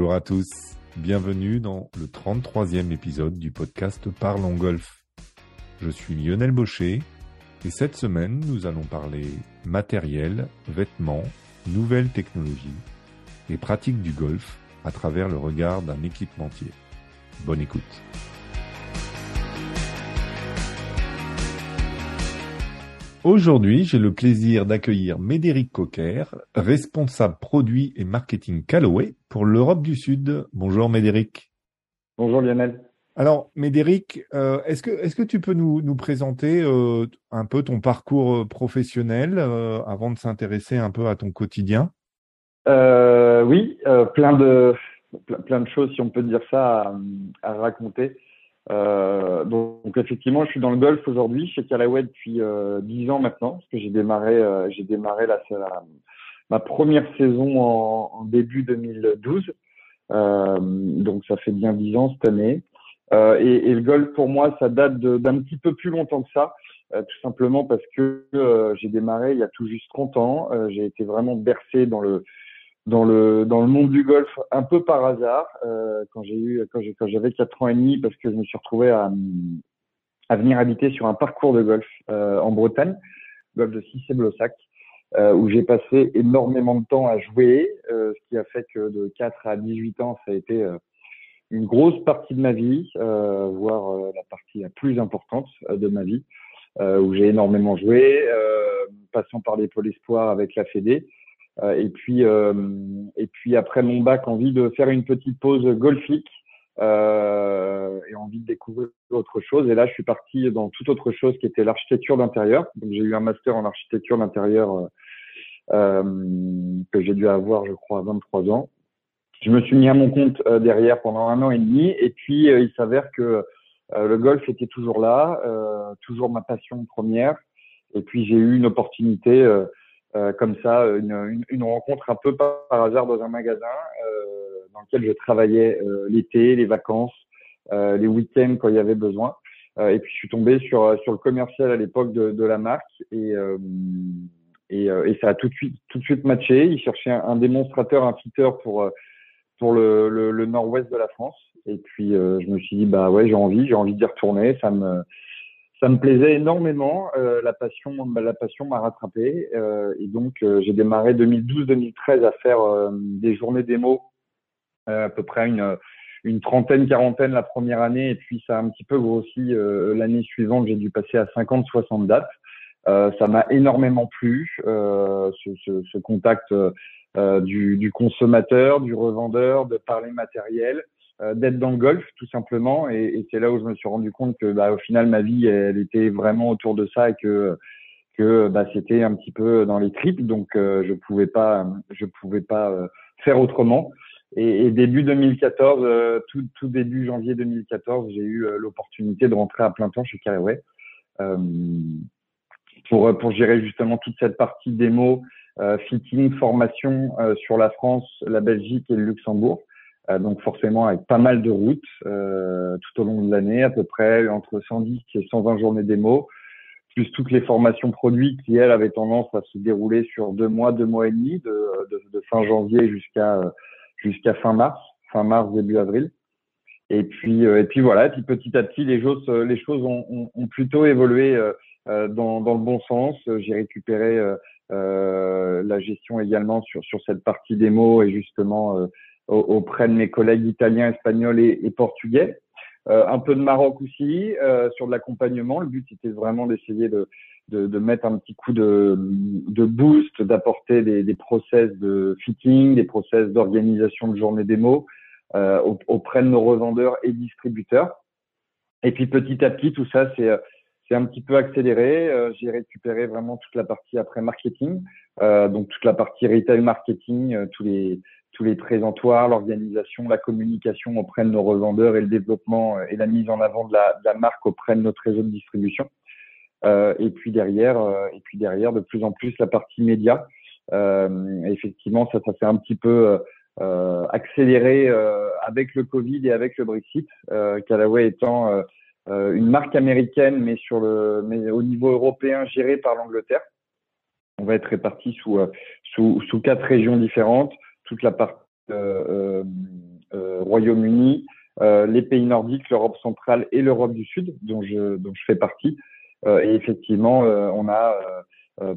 Bonjour à tous, bienvenue dans le 33e épisode du podcast Parlons Golf. Je suis Lionel Baucher et cette semaine nous allons parler matériel, vêtements, nouvelles technologies et pratiques du golf à travers le regard d'un équipementier. Bonne écoute. Aujourd'hui, j'ai le plaisir d'accueillir Médéric Coquer, responsable produit et marketing Callaway pour l'Europe du Sud. Bonjour Médéric. Bonjour Lionel. Alors Médéric, euh, est-ce que est-ce que tu peux nous, nous présenter euh, un peu ton parcours euh, professionnel avant de s'intéresser un peu à ton quotidien? Oui, plein de plein de choses si on peut dire ça à raconter. Euh, donc, effectivement, je suis dans le golf aujourd'hui chez Callaway depuis euh, 10 ans maintenant, parce que j'ai démarré, euh, j'ai démarré la, ma première saison en, en début 2012. Euh, donc ça fait bien 10 ans cette année. Euh, et, et, le golf pour moi, ça date d'un petit peu plus longtemps que ça, tout simplement parce que j'ai démarré il y a tout juste 30 ans. j'ai été vraiment bercé dans le dans le dans le monde du golf un peu par hasard euh, quand j'ai eu quand j'ai quand j'avais quatre ans et demi parce que je me suis retrouvé à à venir habiter sur un parcours de golf euh, en Bretagne, golf de Cissé-Blossac, euh, où j'ai passé énormément de temps à jouer, euh, ce qui a fait que de 4 à 18 ans, ça a été euh, une grosse partie de ma vie, euh, voire la partie la plus importante de ma vie, où j'ai énormément joué, passant par les pôles espoirs avec la Fédé. Euh, et puis euh, et puis après mon bac, envie de faire une petite pause golfique euh, et envie de découvrir autre chose. Et là, je suis parti dans toute autre chose qui était l'architecture d'intérieur. Donc j'ai eu un master en architecture d'intérieur euh, que j'ai dû avoir, je crois, à 23 ans. Je me suis mis à mon compte derrière pendant un an et demi. Et puis il s'avère que le golf était toujours là, toujours ma passion première. Et puis j'ai eu une opportunité euh, comme ça, une, une, rencontre un peu par, hasard dans un magasin euh, dans lequel je travaillais euh, l'été, les vacances, les week-ends quand il y avait besoin. et puis je suis tombé sur sur le commercial à l'époque de, la marque et et, ça a tout de suite tout de suite matché. Il cherchait un, démonstrateur, un fitter pour pour le, nord-ouest de la France. Et puis je me suis dit bah ouais j'ai envie, j'ai envie d'y retourner. Ça me ça me plaisait énormément. Euh, la passion, la passion m'a rattrapé. Euh, et donc, euh, j'ai démarré 2012-2013 à faire euh, des journées démo, à peu près une, trentaine, quarantaine la première année. Et puis, ça a un petit peu grossi l'année suivante. J'ai dû passer à 50, 60 dates. ça m'a énormément plu, ce, ce, contact du, consommateur, du revendeur, de parler matériel. Euh, d'être dans le golf tout simplement et, c'est là où je me suis rendu compte que bah, au final ma vie elle était vraiment autour de ça et que que bah, c'était un petit peu dans les tripes donc euh, je pouvais pas je pouvais pas euh, faire autrement et, et, début 2014 tout, tout début janvier 2014 j'ai eu l'opportunité de rentrer à plein temps chez Carreway pour pour gérer justement toute cette partie démo fitting formation sur la France la Belgique et le Luxembourg. Euh, donc forcément avec pas mal de routes euh, tout au long de l'année, à peu près entre 110 et 120 journées démo, plus toutes les formations produits qui elles avaient tendance à se dérouler sur deux mois, deux mois et demi, de, de, de fin janvier jusqu'à jusqu'à fin mars, fin mars début avril. Et puis euh, et puis voilà, et puis petit à petit les choses les choses ont, ont, ont plutôt évolué euh, dans, dans le bon sens. J'ai récupéré euh, la gestion également sur sur cette partie démo et justement auprès de mes collègues italiens, espagnols et, portugais. Euh, un peu de Maroc aussi euh, sur de l'accompagnement. Le but était vraiment d'essayer de, de, de, mettre un petit coup de, de boost, d'apporter des, des, process de fitting, des process d'organisation de journée démo euh, auprès de nos revendeurs et distributeurs. Et puis petit à petit, tout ça, c'est c'est un petit peu accéléré. Euh, j'ai récupéré vraiment toute la partie après marketing, euh, donc toute la partie retail marketing, euh, tous les tous les présentoirs, l'organisation, la communication auprès de nos revendeurs et le développement euh, et la mise en avant de la, de la marque auprès de notre réseau de distribution. Euh, et puis derrière, euh, et puis derrière, de plus en plus la partie média. Euh, effectivement, ça, ça s'est un petit peu accéléré avec le Covid et avec le Brexit. Callaway étant une marque américaine, mais sur le, mais au niveau européen, gérée par l'Angleterre. On va être répartis sous, sous, sous quatre régions différentes toute la partie euh, euh, Royaume-Uni, les pays nordiques, l'Europe centrale et l'Europe du Sud, dont je, dont je fais partie. Et effectivement, on a,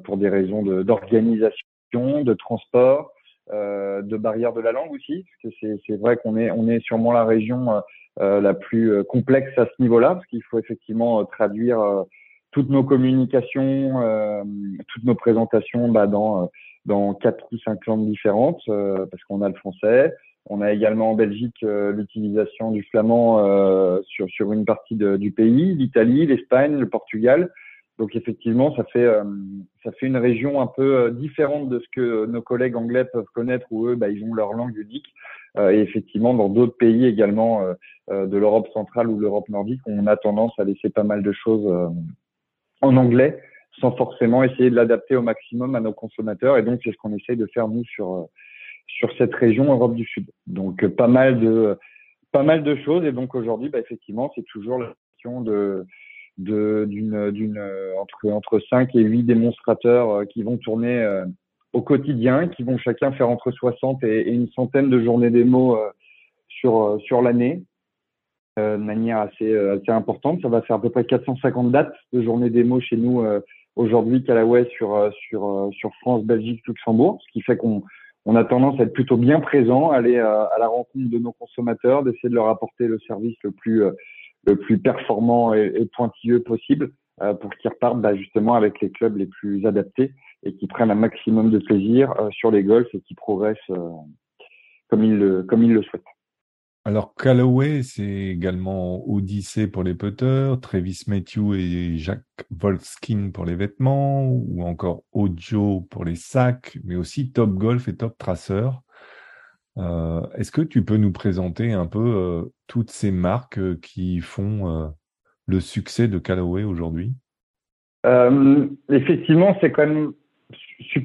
pour des raisons d'organisation, de, transport, de barrières de la langue aussi, parce que c'est vrai qu'on est, on est sûrement la région la plus complexe à ce niveau-là, parce qu'il faut effectivement traduire toutes nos communications, euh, toutes nos présentations bah, dans, dans quatre ou cinq langues différentes, euh, parce qu'on a le français. On a également en Belgique euh, l'utilisation du flamand sur, sur une partie de, du pays, l'Italie, l'Espagne, le Portugal. Donc effectivement, ça fait ça fait une région un peu différente de ce que nos collègues anglais peuvent connaître, où eux, bah, ils ont leur langue unique. et effectivement, dans d'autres pays également de l'Europe centrale ou de l'Europe nordique, on a tendance à laisser pas mal de choses en anglais sans forcément essayer de l'adapter au maximum à nos consommateurs. Et donc, c'est ce qu'on essaye de faire, nous, sur, euh, sur cette région Europe du Sud. Donc, euh, pas mal de, pas mal de choses. Et donc, aujourd'hui, bah, effectivement, c'est toujours la question de, d'une, d'une, entre, entre 5 et 8 démonstrateurs euh, qui vont tourner au quotidien, qui vont chacun faire entre 60 et, une centaine de journées démo sur, sur l'année. Euh, de manière assez, euh, assez importante. Ça va faire à peu près 450 dates de journée démo chez nous euh, aujourd'hui, Calaway, sur, sur, sur France, Belgique, Luxembourg, ce qui fait qu'on on a tendance à être plutôt bien présent, aller à, la rencontre de nos consommateurs, d'essayer de leur apporter le service le plus, plus performant et, pointilleux possible pour qu'ils repartent bah, justement avec les clubs les plus adaptés et qui prennent un maximum de plaisir sur les golfs et qui progressent comme ils le souhaitent. Alors, Callaway, c'est également Odyssey pour les putters, Travis Matthew et Jacques Volskin pour les vêtements, ou encore Ojo pour les sacs, mais aussi Top Golf et Top Tracer. Euh, est-ce que tu peux nous présenter un peu euh, toutes ces marques euh, qui font le succès de Callaway aujourd'hui? Effectivement, c'est quand même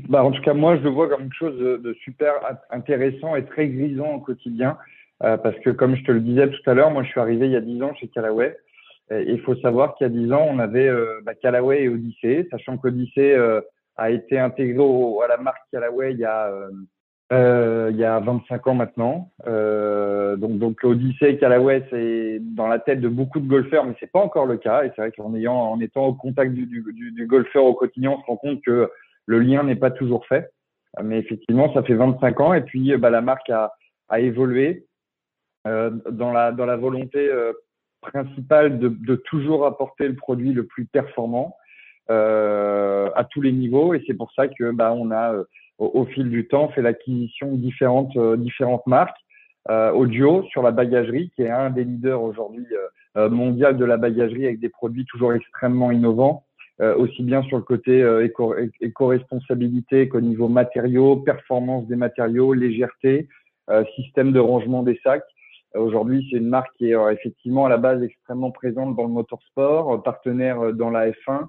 bah, en tout cas, moi, je le vois comme quelque chose de, super intéressant et très grisant au quotidien. Euh, parce que comme je te le disais tout à l'heure, moi je suis arrivé il y a 10 ans chez Callaway. Il faut savoir qu'il y a 10 ans, on avait euh, bah, Callaway et Odyssey, sachant qu'Odyssey euh, a été intégré au, à la marque Callaway il y a, euh, il y a 25 ans maintenant. donc, donc Odyssey et Callaway, c'est dans la tête de beaucoup de golfeurs, mais c'est pas encore le cas. Et c'est vrai qu'en ayant, en étant au contact du, du, du, golfeur au quotidien, on se rend compte que le lien n'est pas toujours fait. Mais effectivement, ça fait 25 ans et puis bah, la marque a, a évolué. Euh, dans, la, dans la volonté euh, principale de, de, toujours apporter le produit le plus performant euh, à tous les niveaux. Et c'est pour ça que bah, on a, au, fil du temps, fait l'acquisition de différentes, différentes marques. Audio sur la bagagerie, qui est un des leaders aujourd'hui mondial de la bagagerie avec des produits toujours extrêmement innovants. Aussi bien sur le côté éco-responsabilité qu'au niveau matériaux, performance des matériaux, légèreté, système de rangement des sacs. Aujourd'hui, c'est une marque qui est euh, effectivement à la base extrêmement présente dans le motorsport, euh, partenaire euh, dans la F1,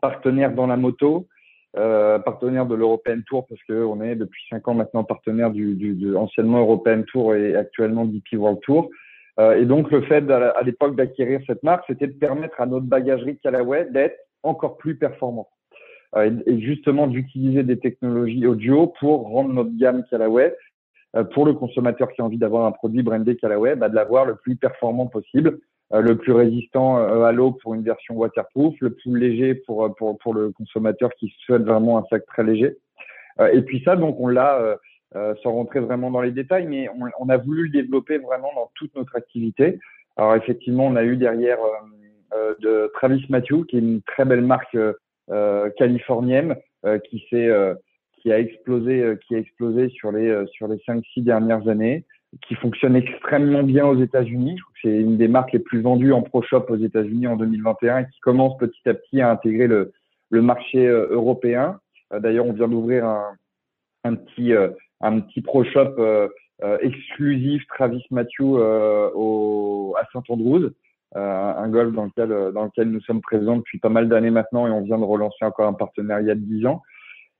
partenaire dans la moto, partenaire de l'European Tour parce qu'on est depuis cinq ans maintenant partenaire du, du, anciennement European Tour et actuellement DP World Tour. et donc le fait à l'époque d'acquérir cette marque, c'était de permettre à notre bagagerie Callaway d'être encore plus performante. et justement d'utiliser des technologies audio pour rendre notre gamme Callaway pour le consommateur qui a envie d'avoir un produit brandé Callaway, bah, de l'avoir le plus performant possible, euh, le plus résistant euh, à l'eau pour une version waterproof, le plus léger pour, pour, pour le consommateur qui souhaite vraiment un sac très léger. et puis ça, donc on l'a, sans rentrer vraiment dans les détails, mais on, on, a voulu le développer vraiment dans toute notre activité. Alors effectivement, on a eu derrière de Travis Matthew, qui est une très belle marque californienne, qui s'est qui a explosé, euh, qui a explosé sur les euh, sur les cinq six dernières années, qui fonctionne extrêmement bien aux États-Unis. C'est une des marques les plus vendues en pro shop aux États-Unis en 2021 et qui commence petit à petit à intégrer le le marché euh, européen. D'ailleurs, on vient d'ouvrir un un petit un petit pro shop exclusif Travis Matthew au, à Saint-Andrews, un golf dans lequel dans lequel nous sommes présents depuis pas mal d'années maintenant et on vient de relancer encore un partenariat de 10 ans.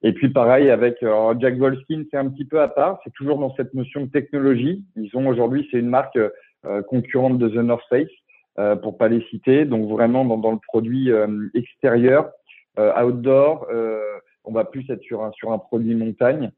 Et puis pareil avec euh, Jack Volskin, c'est un petit peu à part. C'est toujours dans cette notion de technologie. Ils ont aujourd'hui, c'est une marque euh, concurrente de The North Face, euh, pour pas les citer. Donc vraiment dans, dans le produit extérieur, outdoor, on va plus être sur un sur un produit montagne.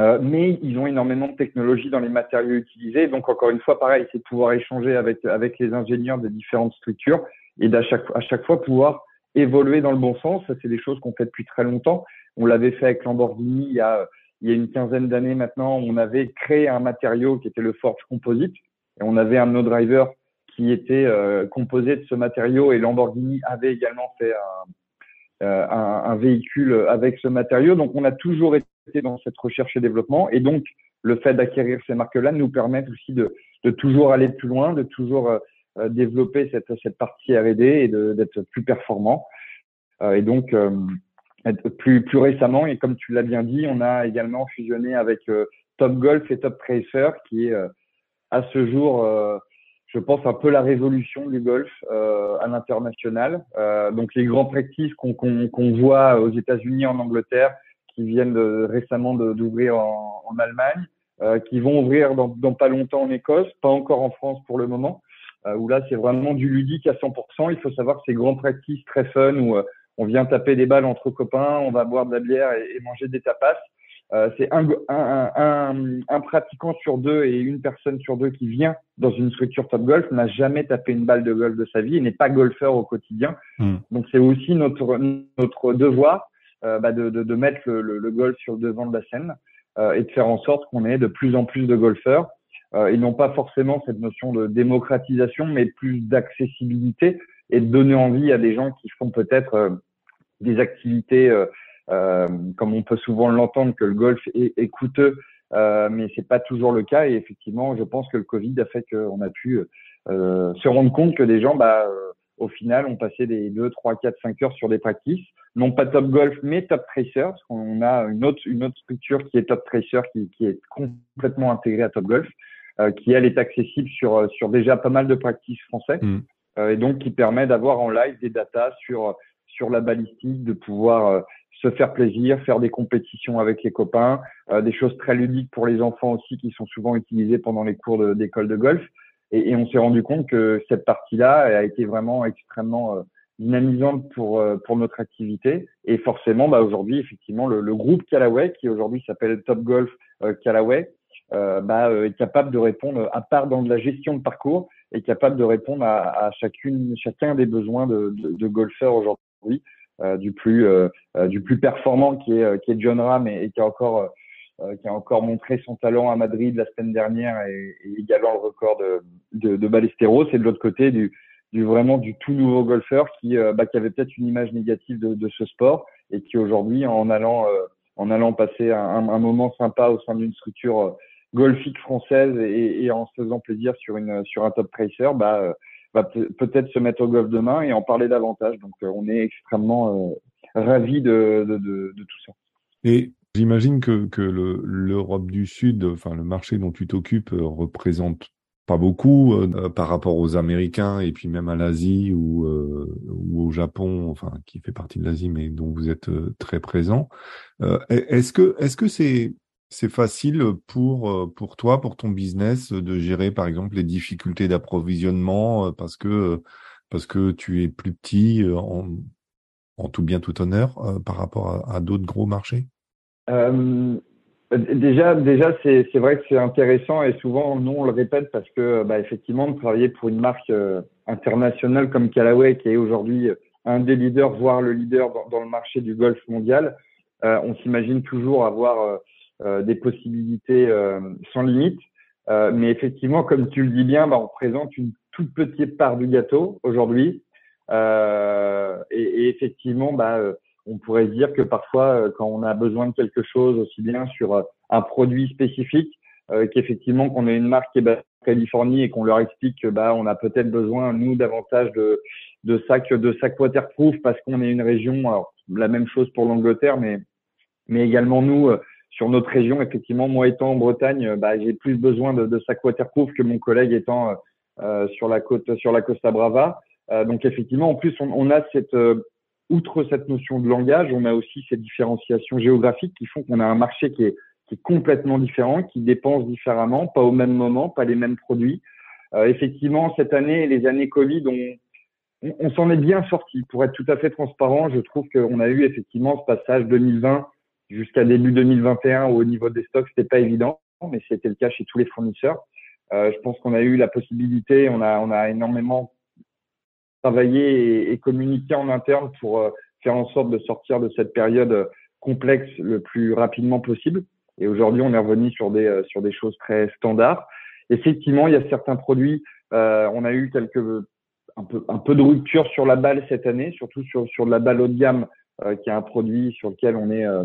Euh, mais ils ont énormément de technologie dans les matériaux utilisés. Donc encore une fois, pareil, c'est pouvoir échanger avec avec les ingénieurs de différentes structures et d'à chaque à chaque fois pouvoir évoluer dans le bon sens. Ça, c'est des choses qu'on fait depuis très longtemps. On l'avait fait avec Lamborghini il y a une quinzaine d'années maintenant. On avait créé un matériau qui était le Forge Composite et on avait un no driver qui était euh, composé de ce matériau et Lamborghini avait également fait un, euh, un, véhicule avec ce matériau. Donc on a toujours été dans cette recherche et développement. Et donc, le fait d'acquérir ces marques-là nous permet aussi de, toujours aller plus loin, de toujours euh, développer cette, cette partie R&D et d'être plus performant. Et donc, plus, récemment, et comme tu l'as bien dit, on a également fusionné avec euh, Top Golf et Top Tracer, qui est à ce jour, je pense, un peu la révolution du golf à l'international. donc, les grands practices qu'on voit aux États-Unis, en Angleterre, qui viennent de, récemment d'ouvrir en, Allemagne, euh, qui vont ouvrir dans, pas longtemps en Écosse, pas encore en France pour le moment, euh, où là c'est vraiment du ludique à 100%. Il faut savoir que c'est grand practice très fun où euh, on vient taper des balles entre copains, on va boire de la bière et, et manger des tapas. Euh, c'est un, un, un, un, pratiquant sur deux et une personne sur deux qui vient dans une structure top golf n'a jamais tapé une balle de golf de sa vie et n'est pas golfeur au quotidien. Mmh. Donc c'est aussi notre, notre devoir euh, bah de, de, de, mettre le, le, le, golf sur le devant de la scène euh, et de faire en sorte qu'on ait de plus en plus de golfeurs. Euh, ils n'ont pas forcément cette notion de démocratisation, mais plus d'accessibilité et de donner envie à des gens qui font peut-être des activités, comme on peut souvent l'entendre, que le golf est, est coûteux, mais c'est pas toujours le cas. Et effectivement, je pense que le Covid a fait qu'on a pu se rendre compte que des gens, bah, au final, ont passé des 2, 3, 4, 5 heures sur des practices non pas Top Golf, mais Top Tracer, parce qu'on a une autre, une autre structure qui est Top Tracer, qui, qui est complètement intégrée à Top Golf, euh, qui elle est accessible sur, euh, sur déjà pas mal de practices français, mm. euh, et donc qui permet d'avoir en live des datas sur, sur la balistique, de pouvoir euh, se faire plaisir, faire des compétitions avec les copains, euh, des choses très ludiques pour les enfants aussi qui sont souvent utilisées pendant les cours d'école de, de, golf. Et, et on s'est rendu compte que cette partie-là a été vraiment extrêmement dynamisante pour euh, pour notre activité et forcément bah aujourd'hui effectivement le, le, groupe Callaway qui aujourd'hui s'appelle Top Golf euh, Callaway euh, bah, euh, est capable de répondre à part dans la gestion de parcours est capable de répondre à, à chacune chacun des besoins de, de, de golfeurs aujourd'hui euh, du plus du plus performant qui est qui est John Ram et, qui a encore qui a encore montré son talent à Madrid la semaine dernière et, et également le record de de, de Ballesteros. Et de l'autre côté du du vraiment du tout nouveau golfeur qui, euh, bah, qui avait peut-être une image négative de, de, ce sport et qui aujourd'hui, en allant, euh, en allant passer un, un, moment sympa au sein d'une structure euh, golfique française et, et, en se faisant plaisir sur une sur un top tracer, bah, va peut-être se mettre au golf demain et en parler davantage. Donc, on est extrêmement ravis de, de, tout ça. Et j'imagine que, que l'Europe du Sud, enfin le marché dont tu t'occupes, représente pas beaucoup euh, euh, par rapport aux Américains et puis même à l'Asie ou, euh, au Japon, enfin qui fait partie de l'Asie, mais dont vous êtes euh, très présent. Euh, est-ce que est-ce que c'est c'est facile pour pour toi, pour ton business, de gérer par exemple les difficultés d'approvisionnement parce que parce que tu es plus petit en, tout bien tout honneur par rapport à, d'autres gros marchés? Déjà, déjà, c'est vrai que c'est intéressant et souvent, nous, on le répète parce que, bah, effectivement, de travailler pour une marque euh, internationale comme Callaway, qui est aujourd'hui un des leaders, voire le leader dans, le marché du golf mondial, euh, on s'imagine toujours avoir euh, euh des possibilités euh, sans limite. mais effectivement, comme tu le dis bien, bah, on présente une toute petite part du gâteau aujourd'hui. Et, et, effectivement, bah, on pourrait dire que parfois, euh, quand on a besoin de quelque chose, aussi bien sur euh, un produit spécifique, euh, qu'effectivement qu'on ait une marque qui est basée en Californie et qu'on leur explique que bah on a peut-être besoin nous davantage de de sacs de sacs waterproof parce qu'on est une région alors la même chose pour l'Angleterre mais mais également nous sur notre région effectivement moi étant en Bretagne bah, j'ai plus besoin de, de sacs waterproof que mon collègue étant euh, sur la côte sur la Costa Brava euh, donc effectivement en plus on, on a cette outre cette notion de langage, on a aussi ces différenciations géographiques qui font qu'on a un marché qui est, qui est, complètement différent, qui dépense différemment, pas au même moment, pas les mêmes produits. Euh, effectivement, cette année, les années Covid, on, on, on s'en est bien sorti. Pour être tout à fait transparent, je trouve qu'on a eu effectivement ce passage 2020 jusqu'à début 2021 où au niveau des stocks c'était pas évident, mais c'était le cas chez tous les fournisseurs. Euh, je pense qu'on a eu la possibilité, on a, on a énormément travaillé et, communiqué en interne pour euh, faire en sorte de sortir de cette période complexe le plus rapidement possible. Et aujourd'hui, on est revenu sur des, euh, sur des choses très standards. Effectivement, il y a certains produits, euh, on a eu quelques un peu, un peu de rupture sur la balle cette année, surtout sur, sur la balle haut de gamme, euh, qui est un produit sur lequel on est euh,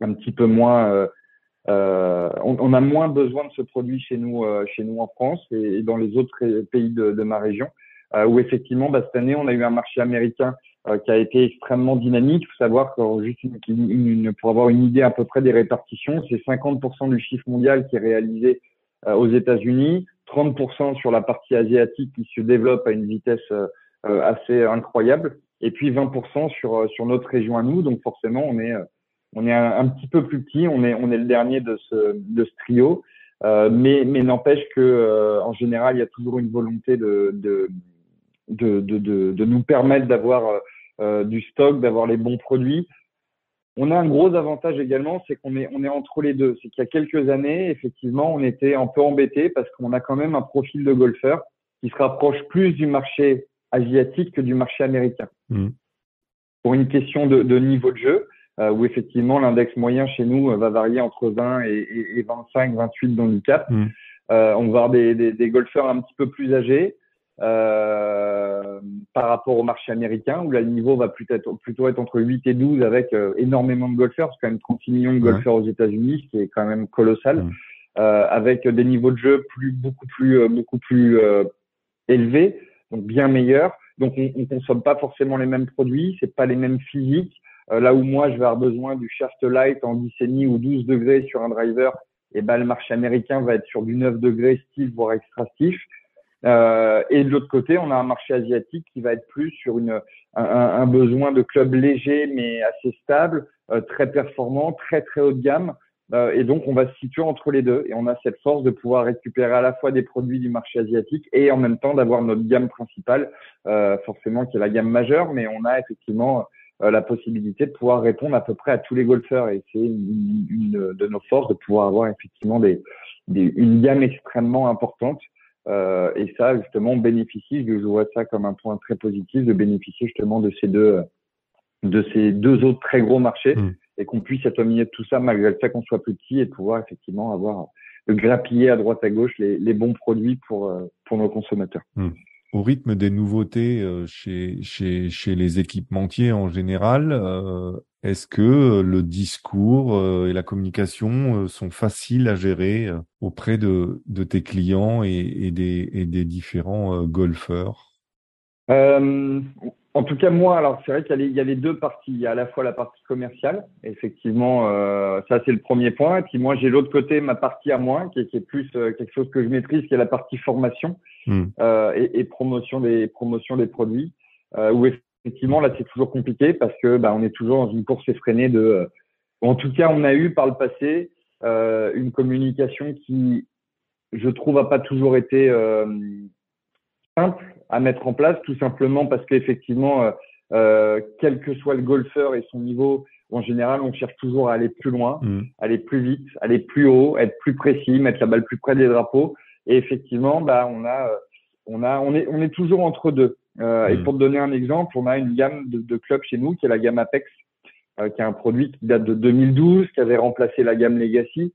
un petit peu moins, euh, on, on, a moins besoin de ce produit chez nous, chez nous en France et, dans les autres pays de, de ma région, où effectivement, bah, cette année, on a eu un marché américain qui a été extrêmement dynamique. Il faut savoir que juste une, une, pour avoir une idée à peu près des répartitions, c'est 50% du chiffre mondial qui est réalisé aux États-Unis, 30% sur la partie asiatique qui se développe à une vitesse euh, euh, assez incroyable, et puis 20% sur euh, sur notre région à nous. Donc forcément, on est on est un, petit peu plus petit, on est on est le dernier de ce de ce trio, euh, mais mais n'empêche que en général, il y a toujours une volonté de de de de, de, nous permettre d'avoir du stock, d'avoir les bons produits. On a un gros avantage également, c'est qu'on est, on est entre les deux. C'est qu'il y a quelques années, effectivement, on était un peu embêté parce qu'on a quand même un profil de golfeur qui se rapproche plus du marché asiatique que du marché américain. Mmh. Pour une question de, de, niveau de jeu, euh, où effectivement l'index moyen chez nous euh, va varier entre 20 et, et 25, 28 d'handicap. Mmh. Euh, on va avoir des, des, des, golfeurs un petit peu plus âgés, euh, par rapport au marché américain où là le niveau va plutôt être, plutôt être entre 8 et 12 avec euh, énormément de golfeurs, c'est quand même 36 millions de golfeurs aux États-Unis, ce qui est quand même colossal, euh, avec des niveaux de jeu plus beaucoup plus euh, beaucoup plus élevés, donc bien meilleurs. Donc on, on consomme pas forcément les mêmes produits, c'est pas les mêmes physiques. Là où moi je vais avoir besoin du shaft light en 10 ou 12 degrés sur un driver, et ben le marché américain va être sur du 9 degrés style voire extractif. Euh, et de l'autre côté, on a un marché asiatique qui va être plus sur une, un, un besoin de club léger mais assez stable, euh, très performant, très très haut de gamme. Euh, et donc, on va se situer entre les deux. Et on a cette force de pouvoir récupérer à la fois des produits du marché asiatique et en même temps d'avoir notre gamme principale, euh, forcément qui est la gamme majeure, mais on a effectivement euh, la possibilité de pouvoir répondre à peu près à tous les golfeurs. Et c'est une, une, de nos forces de pouvoir avoir effectivement des, des, une gamme extrêmement importante euh, et ça, justement, on bénéficie, je vois ça comme un point très positif, de bénéficier justement de ces deux, de ces deux autres très gros marchés hmm. et qu'on puisse être au milieu de tout ça malgré le fait qu'on soit plus petit et pouvoir effectivement avoir de grappiller à droite à gauche les, les bons produits pour, euh, pour nos consommateurs. Hmm au rythme des nouveautés euh, chez, les équipementiers en général, euh, est-ce que le discours euh, et la communication sont faciles à gérer auprès de, tes clients et des différents golfeurs? En tout cas, moi, alors c'est vrai qu'il y, y, a les deux parties. Il y a à la fois la partie commerciale, effectivement, euh, ça c'est le premier point. Et puis moi, j'ai l'autre côté, ma partie à moi, qui est, qui est plus euh, quelque chose que je maîtrise, qui est la partie formation hmm. euh, et, et, promotion des promotion des produits. Euh, où effectivement, là, c'est toujours compliqué parce que bah, on est toujours dans une course effrénée de. Euh, en tout cas, on a eu par le passé euh, une communication qui, je trouve, a pas toujours été simple à mettre en place, tout simplement parce qu'effectivement, euh, euh, quel que soit le golfeur et son niveau, en général, on cherche toujours à aller plus loin, mm. aller plus vite, aller plus haut, être plus précis, mettre la balle plus près des drapeaux. Et effectivement, bah, on a, euh, on a, on est, on est toujours entre deux. Euh, Et mm. pour te donner un exemple, on a une gamme de, de clubs chez nous qui est la gamme Apex, euh, qui est un produit qui date de 2012, qui avait remplacé la gamme Legacy,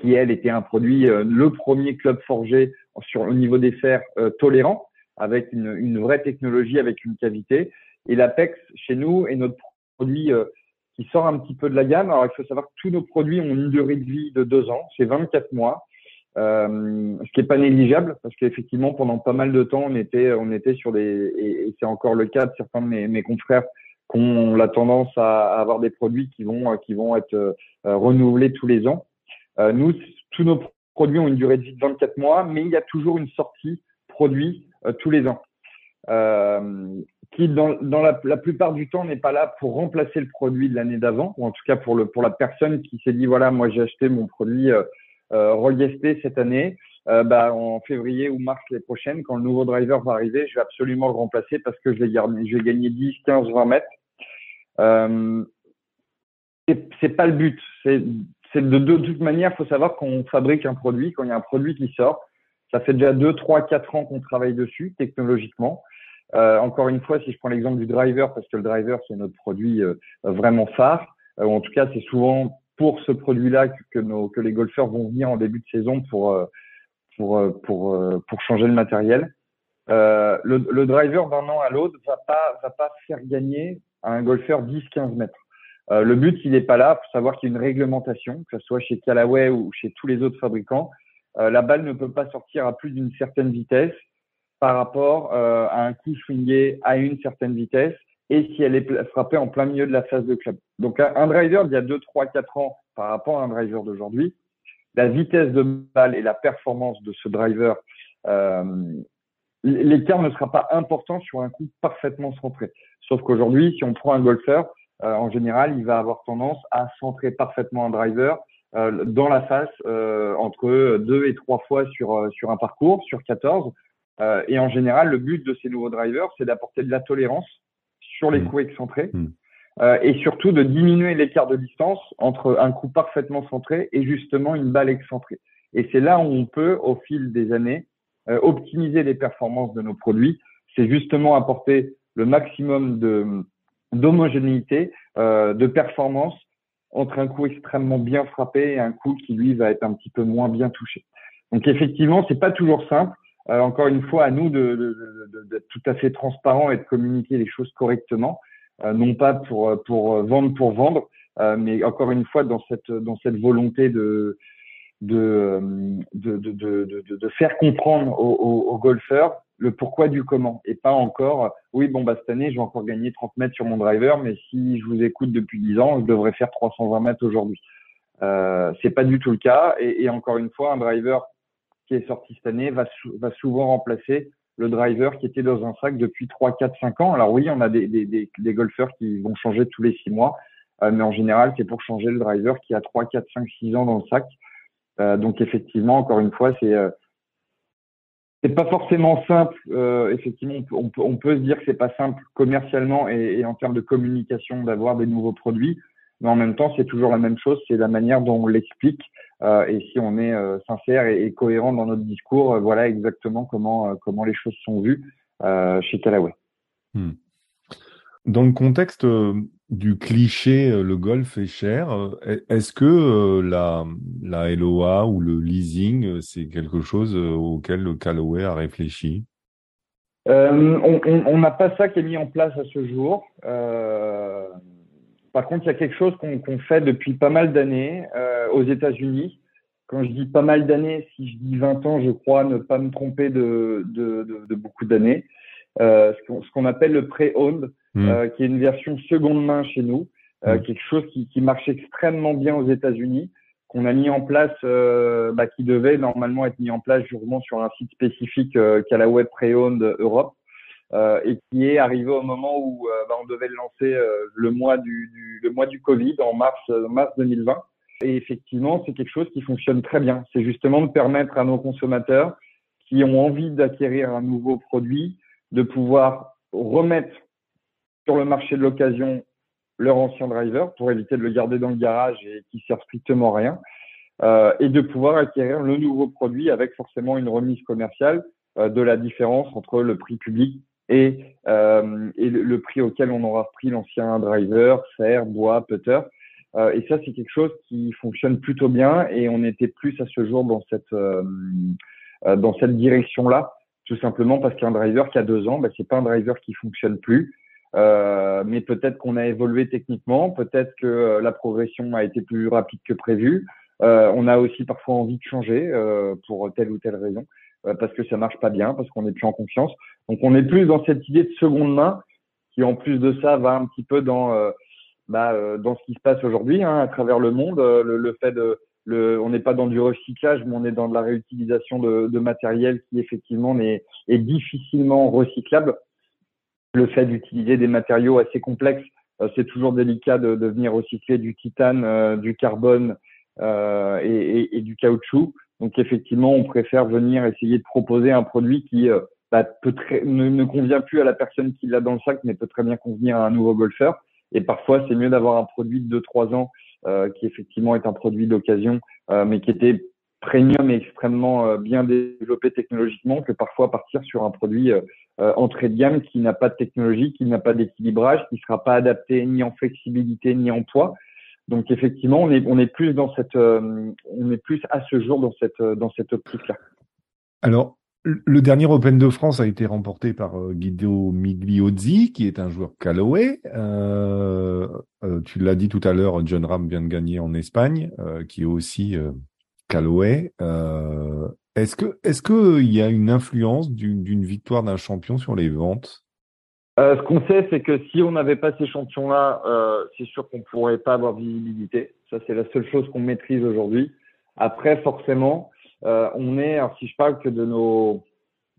qui elle était un produit, le premier club forgé sur au niveau des fers euh, tolérants, avec une, une, vraie technologie, avec une cavité. Et l'Apex, chez nous, est notre produit euh, qui sort un petit peu de la gamme. Alors, il faut savoir que tous nos produits ont une durée de vie de deux ans, c'est 24 mois. Euh, ce qui est pas négligeable parce qu'effectivement pendant pas mal de temps on était on était sur des et, c'est encore le cas de certains de mes, mes confrères qui ont la tendance à, avoir des produits qui vont qui vont être euh, renouvelés tous les ans. Euh, nous tous nos produits ont une durée de vie de 24 mois, mais il y a toujours une sortie produit euh, tous les ans. Euh, qui dans, dans la, la, plupart du temps n'est pas là pour remplacer le produit de l'année d'avant, ou en tout cas pour, le, pour la personne qui s'est dit voilà moi j'ai acheté mon produit euh, euh cette année, euh, bah, en février ou mars les prochaines, quand le nouveau driver va arriver, je vais absolument le remplacer parce que je vais, gagner 10, 15, 20 mètres. Euh, c'est pas le but. De, toute manière, il faut savoir qu'on fabrique un produit, quand il y a un produit qui sort, ça fait déjà 2, 3, 4 ans qu'on travaille dessus technologiquement. Euh, encore une fois, si je prends l'exemple du driver, parce que le driver, c'est notre produit euh, vraiment phare, euh, en tout cas, c'est souvent pour ce produit-là que, nos, que les golfeurs vont venir en début de saison pour, euh, pour, pour, pour changer le matériel. Le, le, driver d'un an à l'autre va pas, va pas faire gagner à un golfeur 10-15 mètres. Euh, le but, il n'est pas là. Il faut savoir qu'il y a une réglementation, que ce soit chez Callaway ou chez tous les autres fabricants. Euh, la balle ne peut pas sortir à plus d'une certaine vitesse par rapport euh, à un coup swingé à une certaine vitesse et si elle est frappée en plein milieu de la phase de club. Donc un driver d'il y a 2, 3, 4 ans par rapport à un driver d'aujourd'hui, la vitesse de balle et la performance de ce driver, l'écart ne sera pas important sur un coup parfaitement centré. Sauf qu'aujourd'hui, si on prend un golfeur, en général, il va avoir tendance à centrer parfaitement un driver euh, dans la face euh, entre deux et trois fois sur, sur un parcours, sur 14. et en général, le but de ces nouveaux drivers, c'est d'apporter de la tolérance sur les mmh. coups excentrés. Mmh. Euh, et surtout de diminuer l'écart de distance entre un coup parfaitement centré et justement une balle excentrée. Et c'est là où on peut, au fil des années, euh, optimiser les performances de nos produits. C'est justement apporter le maximum de, d'homogénéité, euh, de performance entre un coup extrêmement bien frappé et un coup qui lui va être un petit peu moins bien touché. Donc effectivement, c'est pas toujours simple. Euh, encore une fois, à nous d'être de, de, de, tout à fait transparent et de communiquer les choses correctement, euh, non pas pour pour vendre pour vendre, euh, mais encore une fois dans cette dans cette volonté de de, de, de, de, faire comprendre aux, aux golfeurs le pourquoi du comment. Et pas encore oui bon bah cette année je vais encore gagner 30 mètres sur mon driver mais si je vous écoute depuis 10 ans je devrais faire 320 mètres aujourd'hui. Euh, c'est pas du tout le cas. Et, et, encore une fois un driver qui est sorti cette année va, va souvent remplacer le driver qui était dans un sac depuis 3 4 5 ans. Alors oui on a des, des, des, des golfeurs qui vont changer tous les 6 mois euh, mais en général c'est pour changer le driver qui a 3 4 5 6 ans dans le sac. Euh, donc effectivement encore une fois c'est euh, c'est pas forcément simple. Euh, effectivement, on peut, se dire que c'est pas simple commercialement et, en termes de communication d'avoir des nouveaux produits, mais en même temps, c'est toujours la même chose. C'est la manière dont on l'explique euh, et si on est euh, sincère et, cohérent dans notre discours, voilà exactement comment comment les choses sont vues chez Callaway. Hmm. Dans le contexte du cliché euh, le golf est cher. Euh, est-ce que euh, la, LOA ou le leasing, c'est quelque chose auquel le Callaway a réfléchi? On n'a pas ça qui est mis en place à ce jour. Par contre, il y a quelque chose qu'on fait depuis pas mal d'années aux États-Unis. Quand je dis pas mal d'années, si je dis 20 ans, je crois ne pas me tromper de, beaucoup d'années. ce qu'on appelle le pre-owned. Hmm. Euh, qui est une version seconde main chez nous, euh, hmm. quelque chose qui, qui, marche extrêmement bien aux États-Unis, qu'on a mis en place, euh, bah, qui devait normalement être mis en place justement sur un site spécifique euh, Callaway Pre-Owned Europe, euh, et qui est arrivé au moment où bah, on devait le lancer le mois du, du, le mois du Covid en mars mars 2020. Et effectivement, c'est quelque chose qui fonctionne très bien. C'est justement de permettre à nos consommateurs qui ont envie d'acquérir un nouveau produit de pouvoir remettre sur le marché de l'occasion leur ancien driver pour éviter de le garder dans le garage et qui sert strictement rien, euh, et de pouvoir acquérir le nouveau produit avec forcément une remise commerciale euh, de la différence entre le prix public et, euh, et le, prix auquel on aura pris l'ancien driver, fer, bois, putter. Euh, et ça, c'est quelque chose qui fonctionne plutôt bien et on était plus à ce jour dans cette euh, euh, dans cette direction-là, tout simplement parce qu'un driver qui a deux ans, ben, c'est pas un driver qui fonctionne plus. Euh, mais peut-être qu'on a évolué techniquement, peut-être que euh, la progression a été plus rapide que prévu. Euh, on a aussi parfois envie de changer euh, pour telle ou telle raison, euh, parce que ça marche pas bien, parce qu'on n'est plus en confiance. Donc on est plus dans cette idée de seconde main, qui en plus de ça va un petit peu dans bah, dans ce qui se passe aujourd'hui hein, à travers le monde. Le, le, fait de le, on n'est pas dans du recyclage, mais on est dans de la réutilisation de, de matériel qui effectivement est, est difficilement recyclable le fait d'utiliser des matériaux assez complexes, euh, c'est toujours délicat de, de, venir recycler du titane, euh, du carbone euh, et, et, et, du caoutchouc. Donc effectivement, on préfère venir essayer de proposer un produit qui bah, peut très, ne, ne, convient plus à la personne qui l'a dans le sac, mais peut très bien convenir à un nouveau golfeur. Et parfois, c'est mieux d'avoir un produit de 2-3 ans qui effectivement est un produit d'occasion, mais qui était premium et extrêmement bien développé technologiquement que parfois partir sur un produit entrée de gamme qui n'a pas de technologie, qui n'a pas d'équilibrage, qui ne sera pas adapté ni en flexibilité ni en poids. Donc effectivement, on est, est plus à ce jour dans cette, dans cette optique-là. Alors, le dernier Open de France a été remporté par euh, Guido Migliozzi, qui est un joueur Callaway. Euh, euh, tu l'as dit tout à l'heure, John Ram vient de gagner en Espagne, qui est aussi Callaway. Est-ce que est-ce que il y a une influence d'une victoire d'un champion sur les ventes? Ce qu'on sait, c'est que si on n'avait pas ces champions-là, c'est sûr qu'on pourrait pas avoir visibilité. Ça, c'est la seule chose qu'on maîtrise aujourd'hui. Après, forcément, euh, on est, alors si je parle que de nos,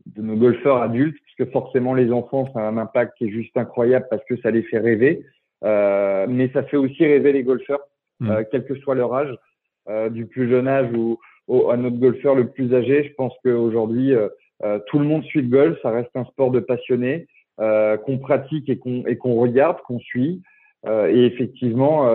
de nos golfeurs adultes, puisque forcément les enfants, ça a un impact qui est juste incroyable parce que ça les fait rêver, euh, mais ça fait aussi rêver les golfeurs, mmh. euh, quel que soit leur âge, du plus jeune âge ou, à notre golfeur le plus âgé. Je pense qu'aujourd'hui, tout le monde suit le golf, ça reste un sport de passionnés qu'on pratique et qu'on et qu'on regarde, qu'on suit. et effectivement,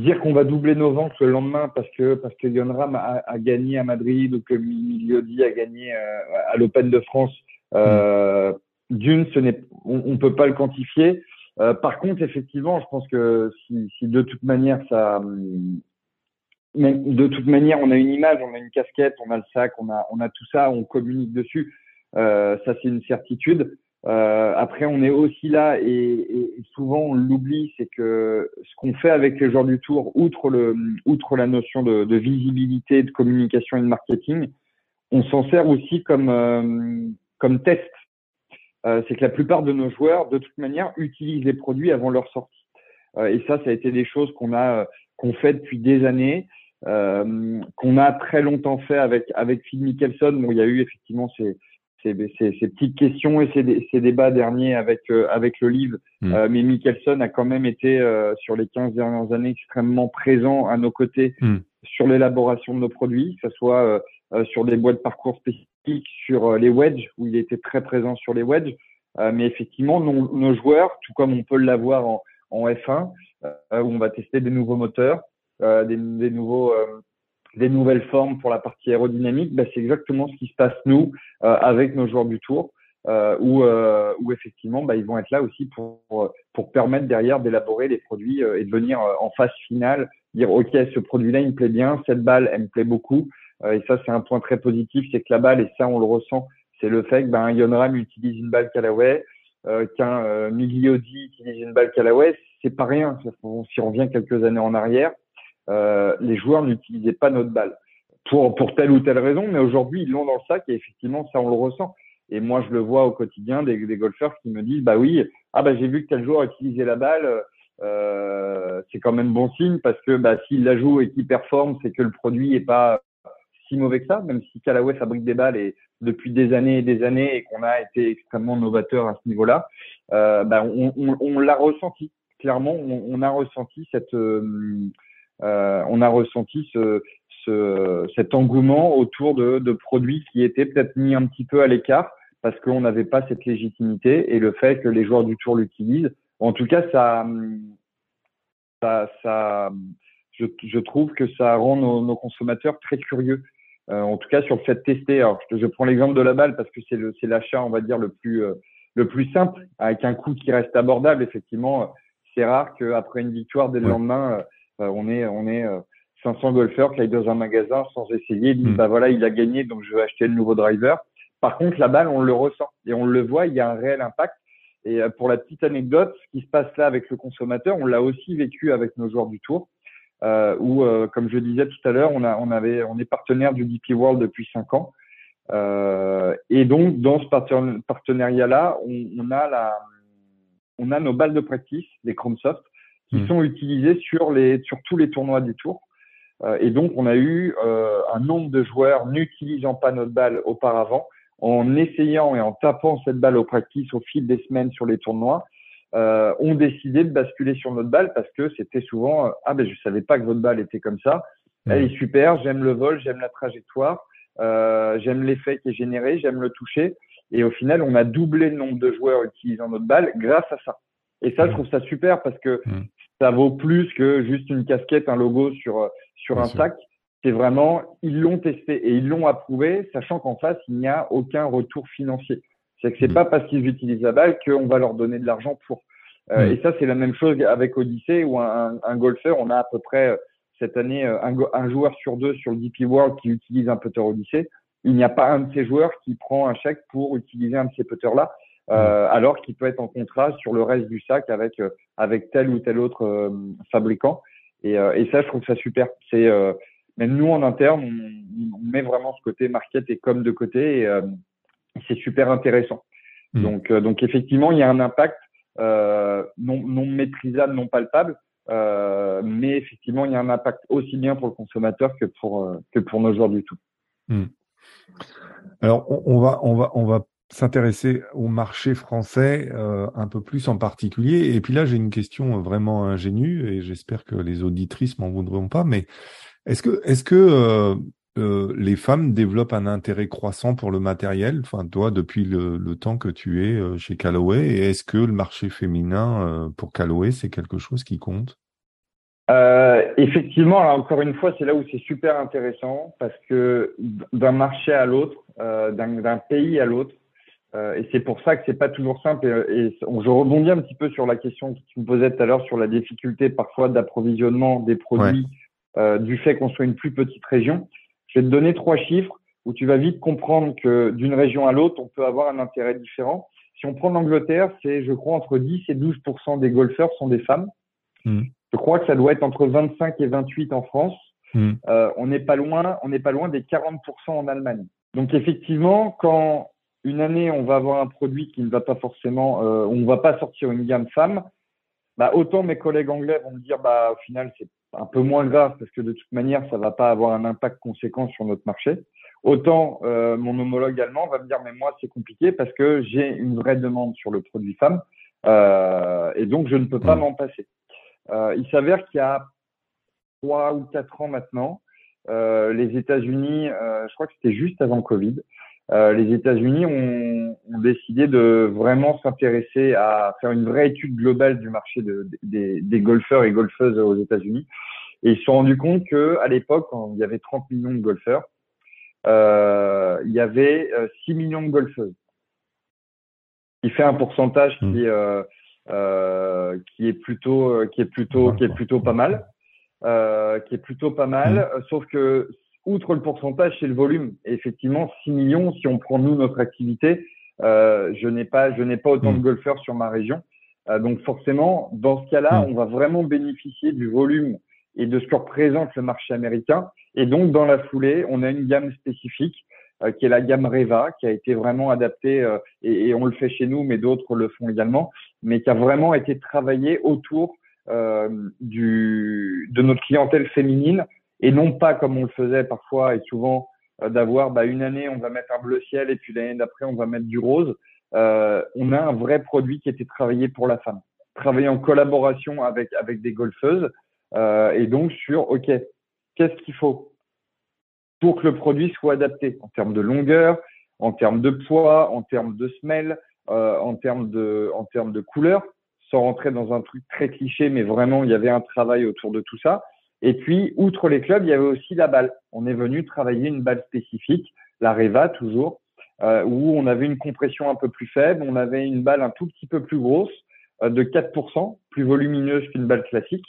dire qu'on va doubler nos ventes le lendemain parce que parce que Yonram a, a gagné à Madrid ou que Miliodi a gagné euh, à l'Open de France, euh, d'une, ce n'est, on, on, peut pas le quantifier. Euh, par contre, effectivement, je pense que si, si de toute manière ça, de toute manière, on a une image, on a une casquette, on a le sac, on a on a tout ça, on communique dessus. Euh, ça, c'est une certitude. Euh, après, on est aussi là et, et souvent on l'oublie, c'est que ce qu'on fait avec les joueurs du tour, outre le, outre la notion de, de visibilité, de communication et de marketing, on s'en sert aussi comme euh, comme test. Euh, c'est que la plupart de nos joueurs, de toute manière, utilisent les produits avant leur sortie. Euh, et ça, ça a été des choses qu'on a qu'on fait depuis des années. Euh, qu'on a très longtemps fait avec avec Phil Mickelson. Bon, il y a eu effectivement ces, ces, ces, ces, petites questions et ces, ces débats derniers avec euh, avec le livre. Hmm. Euh, mais Mickelson a quand même été euh, sur les 15 dernières années extrêmement présent à nos côtés hmm. sur l'élaboration de nos produits, que ce soit sur des boîtes de parcours spécifiques, sur les wedges où il était très présent sur les wedges. mais effectivement, nos, nos, joueurs, tout comme on peut l'avoir en, en F1, où on va tester des nouveaux moteurs, des, des nouveaux des nouvelles formes pour la partie aérodynamique, ben, c'est exactement ce qui se passe nous euh, avec nos joueurs du tour, euh, où, euh, où effectivement ben, ils vont être là aussi pour, pour permettre derrière d'élaborer les produits euh, et de venir euh, en phase finale, dire ok ce produit-là il me plaît bien, cette balle elle me plaît beaucoup, et ça c'est un point très positif, c'est que la balle et ça on le ressent, c'est le fait que ben Yonram utilise une balle Callaway, qu'un Migliodi utilise une balle Callaway, c'est pas rien, si on revient quelques années en arrière euh, les joueurs n'utilisaient pas notre balle pour, pour telle ou telle raison, mais aujourd'hui, ils l'ont dans le sac et effectivement, ça, on le ressent. Et moi, je le vois au quotidien des, des golfeurs qui me disent, bah oui, ah bah j'ai vu que tel joueur utilisait la balle, euh, c'est quand même bon signe parce que bah, s'il la joue et qu'il performe, c'est que le produit est pas si mauvais que ça, même si Callaway fabrique des balles et depuis des années et des années et qu'on a été extrêmement novateur à ce niveau-là, euh, bah, on, on, l'a ressenti. Clairement, on, on, a ressenti cette euh, on a ressenti ce, ce, cet engouement autour de, de produits qui étaient peut-être mis un petit peu à l'écart parce qu'on n'avait pas cette légitimité et le fait que les joueurs du tour l'utilisent. En tout cas, ça, ça, ça je, je, trouve que ça rend nos, nos consommateurs très curieux. Euh, en tout cas, sur le fait de tester. Alors, je, je prends l'exemple de la balle parce que c'est l'achat, on va dire, le plus, euh, le plus simple, avec un coût qui reste abordable. Effectivement, c'est rare qu'après une victoire, dès le lendemain, euh, on est, on est 500 euh, golfeurs qui aillent dans un magasin sans essayer, disent, mm. bah voilà, il a gagné, donc je vais acheter le nouveau driver. Par contre, la balle, on le ressent et on le voit, il y a un réel impact. Et euh, pour la petite anecdote, ce qui se passe là avec le consommateur, on l'a aussi vécu avec nos joueurs du tour, euh, où, comme je disais tout à l'heure, on, a, on, avait, on est partenaire du DP World depuis cinq ans. Euh, et donc, dans ce partenariat-là, on, on, a la, on a nos balles de practice, les Chromesoft, qui hmm. sont utilisés sur, les, sur tous les tournois du tour. Euh, et donc, on a eu euh, un nombre de joueurs n'utilisant pas notre balle auparavant, en essayant et en tapant cette balle au practice au fil des semaines sur les tournois, euh, ont décidé de basculer sur notre balle parce que c'était souvent euh, ah ben je savais pas que votre balle était comme ça, hmm. elle est super, j'aime le vol, j'aime la trajectoire, euh, j'aime l'effet qui est généré, j'aime le toucher. Et au final, on a doublé le nombre de joueurs utilisant notre balle grâce à ça. Et ça, je trouve ça super parce que. Ça vaut plus que juste une casquette, un logo sur, sur un sac. C'est vraiment, ils l'ont testé et ils l'ont approuvé, sachant qu'en face, il n'y a aucun retour financier. C'est que c'est mm. pas parce qu'ils utilisent la balle qu'on va leur donner de l'argent pour. Euh. Et ça, c'est la même chose avec Odyssey où un, un, golfeur, on a à peu près cette année un, un, joueur sur deux sur le DP World qui utilise un putter Odyssey. Il n'y a pas un de ces joueurs qui prend un chèque pour utiliser un de ces putters là. Euh, alors qu'il peut être en contrat sur le reste du sac avec euh, avec tel ou tel autre euh, fabricant. Et, et, ça, je trouve ça super. C'est même nous en interne, on, on, met vraiment ce côté market et com de côté, et c'est super intéressant. Hmm. Donc donc effectivement, il y a un impact non non maîtrisable, non palpable. Euh, mais effectivement, il y a un impact aussi bien pour le consommateur que pour que pour nos joueurs du tout. Hmm. Alors, on, va on va on va s'intéresser au marché français euh, un peu plus en particulier. Et puis là, j'ai une question vraiment ingénue et j'espère que les auditrices m'en voudront pas. Mais est-ce que, est-ce que euh, euh, les femmes développent un intérêt croissant pour le matériel? Enfin, toi, depuis le, temps que tu es chez Callaway, et est-ce que le marché féminin pour Callaway, c'est quelque chose qui compte? Effectivement, encore une fois, c'est là où c'est super intéressant parce que d'un marché à l'autre, d'un pays à l'autre, euh, et c'est pour ça que c'est pas toujours simple. Et, et, je rebondis un petit peu sur la question que tu me posais tout à l'heure sur la difficulté parfois d'approvisionnement des produits euh, du fait qu'on soit une plus petite région. Je vais te donner trois chiffres où tu vas vite comprendre que d'une région à l'autre, on peut avoir un intérêt différent. Si on prend l'Angleterre, c'est, je crois, entre 10 et 12% des golfeurs sont des femmes. Hmm. Je crois que ça doit être entre 25 et 28 en France. Euh, on n'est pas loin, on n'est pas loin des 40% en Allemagne. Donc effectivement, quand une année, on va avoir un produit qui ne va pas forcément, euh, on ne va pas sortir une gamme femme, bah, autant mes collègues anglais vont me dire, bah, au final, c'est un peu moins grave parce que de toute manière, ça va pas avoir un impact conséquent sur notre marché. Autant euh, mon homologue allemand va me dire, mais moi, c'est compliqué parce que j'ai une vraie demande sur le produit femme euh, et donc je ne peux pas mmh. m'en passer. Euh, il s'avère qu'il y a trois ou quatre ans maintenant, euh, les États-Unis, euh, je crois que c'était juste avant Covid, euh, les États-Unis ont, ont, décidé de vraiment s'intéresser à faire une vraie étude globale du marché de, des, des golfeurs et golfeuses aux États-Unis. Et ils se sont rendus compte que à l'époque, quand il y avait 30 millions de golfeurs, euh, il y avait 6 euh, millions de golfeuses. Qui fait un pourcentage qui, hmm. euh, euh, qui est plutôt, qui est plutôt, qui est plutôt pas mal. Euh, qui est plutôt pas mal, sauf que outre le pourcentage, c'est le volume. Et effectivement, 6 millions, si on prend nous notre activité, euh, je n'ai pas, je n'ai pas autant de hmm. golfeurs sur ma région. Euh, donc forcément, dans ce cas-là, hmm. on va vraiment bénéficier du volume et de ce que représente le marché américain. Et donc, dans la foulée, on a une gamme spécifique euh, qui est la gamme Reva, qui a été vraiment adaptée, euh, et, et, on le fait chez nous, mais d'autres le font également, mais qui a vraiment été travaillée autour euh, du, de notre clientèle féminine et non pas comme on le faisait parfois et souvent euh, d'avoir bah, une année on va mettre un bleu ciel et puis l'année d'après on va mettre du rose. Euh, on a un vrai produit qui été travaillé pour la femme, travaillé en collaboration avec avec des golfeuses euh, et donc sur ok qu'est-ce qu'il faut pour que le produit soit adapté en termes de longueur, en termes de poids, en termes de semelle, euh, en termes de en termes de couleur, sans rentrer dans un truc très cliché, mais vraiment il y avait un travail autour de tout ça. Et puis, outre les clubs, il y avait aussi la balle. On est venu travailler une balle spécifique, la Reva toujours, euh, où on avait une compression un peu plus faible, on avait une balle un tout petit peu plus grosse, euh, de 4%, plus volumineuse qu'une balle classique,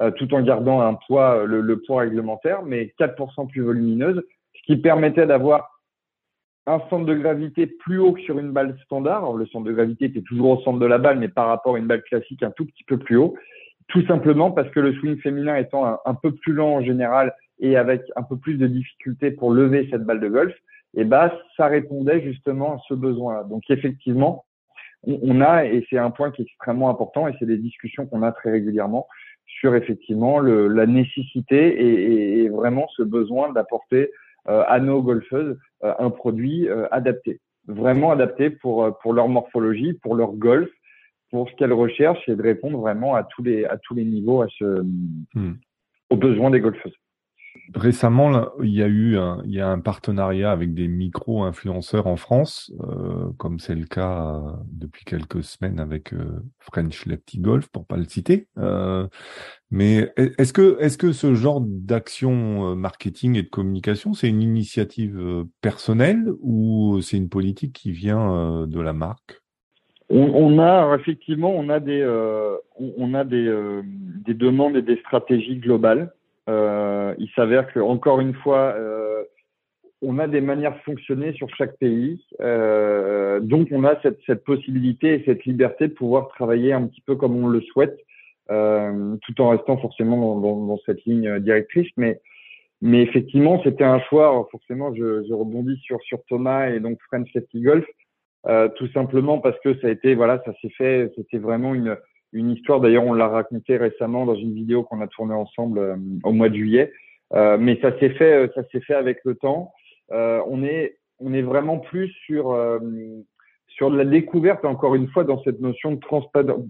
euh, tout en gardant un poids, le, poids réglementaire, mais 4% plus volumineuse, ce qui permettait d'avoir un centre de gravité plus haut que sur une balle standard. Le centre de gravité était toujours au centre de la balle, mais par rapport à une balle classique, un tout petit peu plus haut. Tout simplement parce que le swing féminin étant un, peu plus lent en général et avec un peu plus de difficulté pour lever cette balle de golf, eh ben, ça répondait justement à ce besoin-là. Donc effectivement, on, a, et c'est un point qui est extrêmement important, et c'est des discussions qu'on a très régulièrement sur effectivement le, la nécessité et, vraiment ce besoin d'apporter euh, à nos golfeuses euh, un produit euh, adapté, vraiment adapté pour, pour leur morphologie, pour leur golf, pour ce qu'elle recherche et de répondre vraiment à tous les, à tous les niveaux à ce, hmm. aux besoins des golfeuses. Récemment, il y a eu un, il y a un partenariat avec des micro-influenceurs en France, euh, comme c'est le cas euh, depuis quelques semaines avec euh, French Lefty Golf, pour pas le citer. mais est-ce que, est-ce que ce genre d'action marketing et de communication, c'est une initiative personnelle ou c'est une politique qui vient de la marque? On, a effectivement, on a des, on, a des, des demandes et des stratégies globales. Euh, il s'avère que encore une fois, euh, on a des manières de fonctionner sur chaque pays, euh, donc on a cette, cette, possibilité et cette liberté de pouvoir travailler un petit peu comme on le souhaite, euh, tout en restant forcément dans, dans, dans, cette ligne directrice. Mais, mais effectivement, c'était un choix. Forcément, je, je, rebondis sur sur Thomas et donc French Safety Golf, euh, tout simplement parce que ça a été voilà, ça s'est fait, c'était vraiment une une histoire. D'ailleurs, on l'a raconté récemment dans une vidéo qu'on a tournée ensemble euh, au mois de juillet. Euh, mais ça s'est fait, euh, ça s'est fait avec le temps. on est, on est vraiment plus sur sur la découverte, encore une fois, dans cette notion de,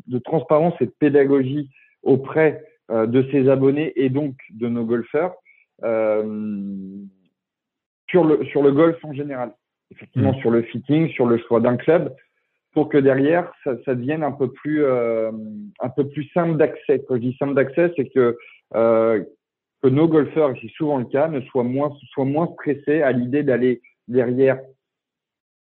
de transparence et de pédagogie auprès de ses abonnés et donc de nos golfeurs sur le sur le golf en général. Effectivement, mmh. sur le fitting, sur le choix d'un club, pour que derrière ça, ça devienne un peu plus euh, un peu plus simple d'accès. Quand je dis simple d'accès, c'est que euh, que nos golfeurs, et c'est souvent le cas, ne soient moins soient moins stressés à l'idée d'aller derrière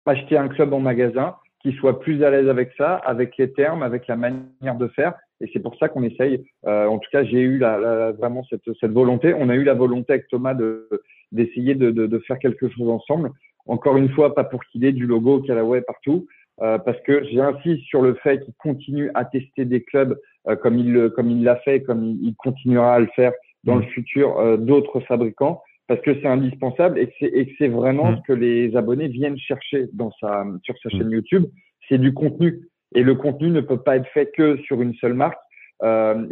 acheter un club en magasin, qu'ils soient plus à l'aise avec ça, avec les termes, avec la manière de faire. Et c'est pour ça qu'on essaye. Euh, en tout cas, j'ai eu la, la, vraiment cette, cette volonté. On a eu la volonté avec Thomas de d'essayer de, de, de, faire quelque chose ensemble. Encore une fois, pas pour qu'il ait du logo Callaway partout, euh, parce que j'insiste sur le fait qu'il continue à tester des clubs euh, comme il comme il l'a fait, comme il, continuera à le faire dans le mmh. futur euh, d'autres fabricants, parce que c'est indispensable et que c'est c'est vraiment mmh. ce que les abonnés viennent chercher dans sa sur sa chaîne mmh. YouTube, c'est du contenu et le contenu ne peut pas être fait que sur une seule marque.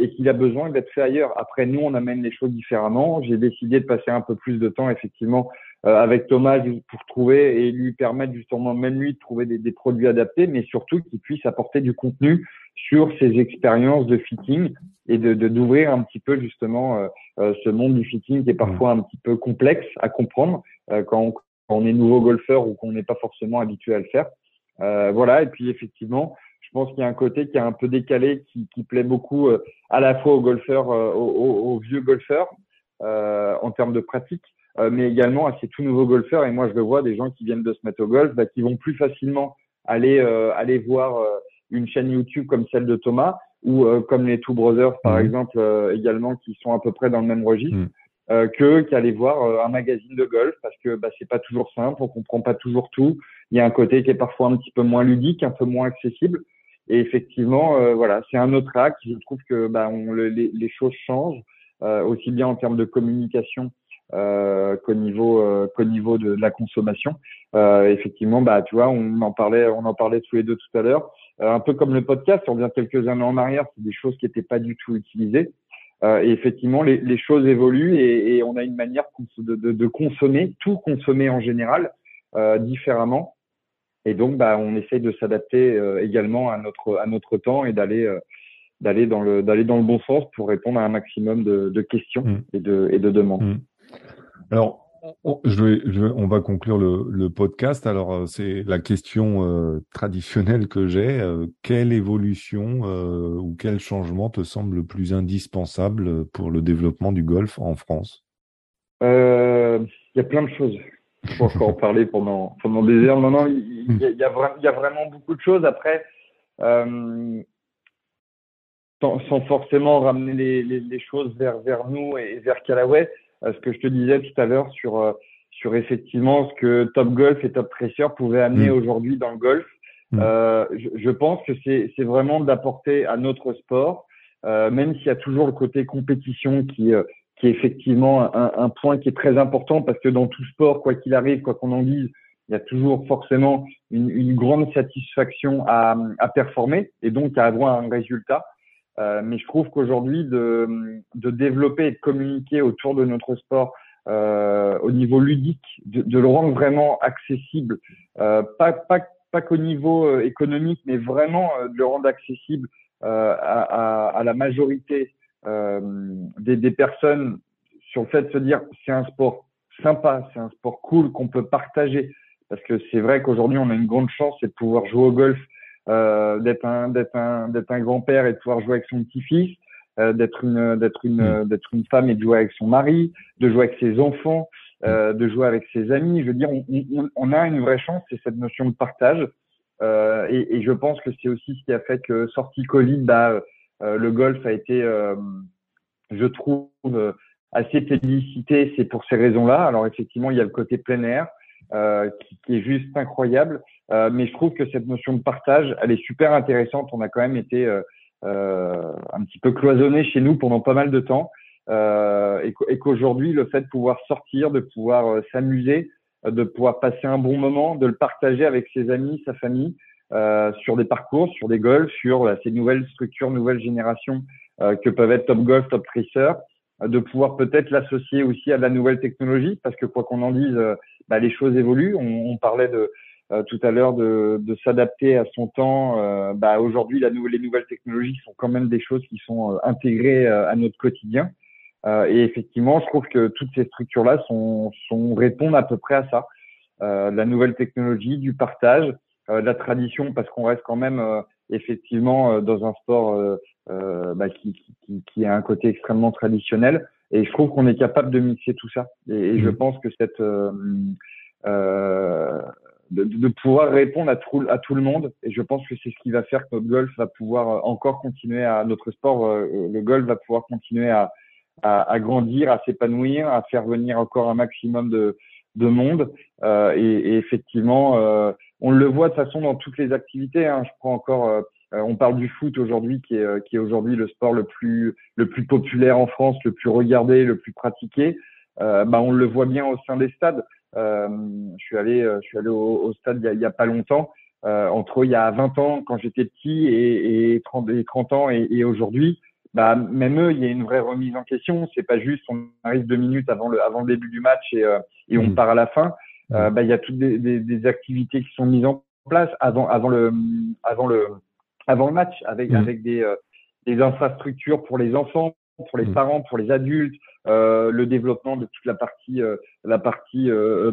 et qu'il a besoin d'être fait ailleurs. Après, nous, on amène les choses différemment. J'ai décidé de passer un peu plus de temps, effectivement, euh, avec Thomas pour trouver et lui permettre justement même lui de trouver des, des produits adaptés, mais surtout qu'il puisse apporter du contenu sur ses expériences de fitting et de d'ouvrir un petit peu justement euh, euh, ce monde du fitting qui est parfois un petit peu complexe à comprendre quand on, quand, on, est nouveau golfeur ou qu'on n'est pas forcément habitué à le faire. voilà, et puis effectivement, je pense qu'il y a un côté qui est un peu décalé, qui, qui plaît beaucoup à la fois aux golfeurs, aux, aux, vieux golfeurs en termes de pratique, euh, mais également à ces tout nouveaux golfeurs. Et moi, je le vois, des gens qui viennent de se mettre au golf, bah, qui vont plus facilement aller euh, aller voir euh, une chaîne YouTube comme celle de Thomas ou comme les Two Brothers, par mmh. exemple, également, qui sont à peu près dans le même registre. Mmh. Euh, que qu'aller voir un magazine de golf parce que bah, c'est pas toujours simple, on comprend pas toujours tout. Il y a un côté qui est parfois un petit peu moins ludique, un peu moins accessible. Et effectivement, euh, voilà, c'est un autre acte. Je trouve que bah, on, les, les, choses changent aussi bien en termes de communication euh, qu'au niveau euh, qu'au niveau de, la consommation. Euh, effectivement, bah tu vois, on en parlait, on en parlait tous les deux tout à l'heure. un peu comme le podcast, on revient quelques années en arrière, c'est des choses qui n'étaient pas du tout utilisées. et effectivement, les, les choses évoluent et, et, on a une manière de, de, de, consommer, tout consommer en général, différemment. Et donc, bah, on essaye de s'adapter également à notre à notre temps et d'aller d'aller dans le d'aller dans le bon sens pour répondre à un maximum de, de questions mmh. et de et de demandes. Mmh. Alors, je vais, je on va conclure le, le podcast. Alors, euh, c'est la question euh, traditionnelle que j'ai. Euh, quelle évolution ou quel changement te semble le plus indispensable pour le développement du golf en France? Il y a plein de choses. Je pense qu'on en parler pendant, pendant des heures. Non, non, il, y, a, il, y a, il y a vraiment beaucoup de choses. Après, sans, sans, forcément ramener les, les, les, choses vers, vers nous et vers Callaway, ce que je te disais tout à l'heure sur euh, sur effectivement ce que Top Golf et Top Tracer pouvaient amener mm. aujourd'hui dans le golf. Mm. Euh, je, je, pense que c'est c'est vraiment d'apporter à notre sport, euh, même s'il y a toujours le côté compétition qui euh, qui est effectivement un, un, point qui est très important parce que dans tout sport, quoi qu'il arrive, quoi qu'on en dise, il y a toujours forcément une, une grande satisfaction à, à performer et donc à avoir un résultat. Euh, mais je trouve qu'aujourd'hui, de, de, développer et de communiquer autour de notre sport euh, au niveau ludique, de, de, le rendre vraiment accessible, euh, pas, pas, pas qu'au niveau euh, économique, mais vraiment euh, de le rendre accessible à, à, à, la majorité des, des, personnes sur le fait de se dire c'est un sport sympa, c'est un sport cool qu'on peut partager. Parce que c'est vrai qu'aujourd'hui, on a une grande chance, c'est de pouvoir jouer au golf, euh, d'être un, d'être un, d'être un grand-père et de pouvoir jouer avec son petit-fils, euh, d'être une, d'être une, mm. d'être une femme et de jouer avec son mari, de jouer avec ses enfants, euh, mm. de jouer avec ses amis. Je veux dire, on, on, on a une vraie chance, c'est cette notion de partage. Euh, et, et, je pense que c'est aussi ce qui a fait que sorti Covid, bah, euh, le golf a été, euh, je trouve, assez félicité. C'est pour ces raisons-là. Alors effectivement, il y a le côté plein air qui, qui, est juste incroyable. mais je trouve que cette notion de partage, elle est super intéressante. On a quand même été un petit peu cloisonné chez nous pendant pas mal de temps. et qu'aujourd'hui, le fait de pouvoir sortir, de pouvoir s'amuser, de pouvoir passer un bon moment, de le partager avec ses amis, sa famille, euh, sur des parcours, sur des golfs, sur euh, ces nouvelles structures, nouvelles générations euh, que peuvent être Top Golf, Top Tracer, euh, de pouvoir peut-être l'associer aussi à la nouvelle technologie, parce que quoi qu'on en dise, euh, bah, les choses évoluent. On, on parlait de tout à l'heure de, de s'adapter à son temps. bah, Aujourd'hui, nouvelle, les nouvelles technologies sont quand même des choses qui sont intégrées à notre quotidien. Euh, et effectivement, je trouve que toutes ces structures-là sont, sont, répondent à peu près à ça. Euh, la nouvelle technologie, du partage, euh, la tradition, parce qu'on reste quand même euh, effectivement dans un sport bah, qui, qui, qui, a un côté extrêmement traditionnel. Et je trouve qu'on est capable de mixer tout ça. Et, et je mmh. pense que cette de, de, pouvoir répondre à tout, à tout le monde. Et je pense que c'est ce qui va faire que notre golf va pouvoir encore continuer à notre sport, le golf va pouvoir continuer à, à, à grandir, à s'épanouir, à faire venir encore un maximum de, de monde. Euh, et, et, effectivement, euh, on le voit de toute façon dans toutes les activités. Hein. Je prends encore, euh, on parle du foot aujourd'hui, qui est, qui est aujourd'hui le sport le plus, le plus populaire en France, le plus regardé, le plus pratiqué. Euh, bah, on le voit bien au sein des stades. Euh, je suis allé, je suis allé au, au stade il y, a, il y a pas longtemps. entre il y a 20 ans quand j'étais petit et, et 30, et 30 ans et, et aujourd'hui, bah, même eux, il y a une vraie remise en question. C'est pas juste on arrive deux minutes avant le, avant le début du match et, euh, et on mm. part à la fin. Euh, bah, il y a toutes des, des, des, activités qui sont mises en place avant, avant le, avant le, avant le match avec, mm. avec des, euh, des infrastructures pour les enfants, pour les mm. parents, pour les adultes, euh, le développement de toute la partie, euh, la partie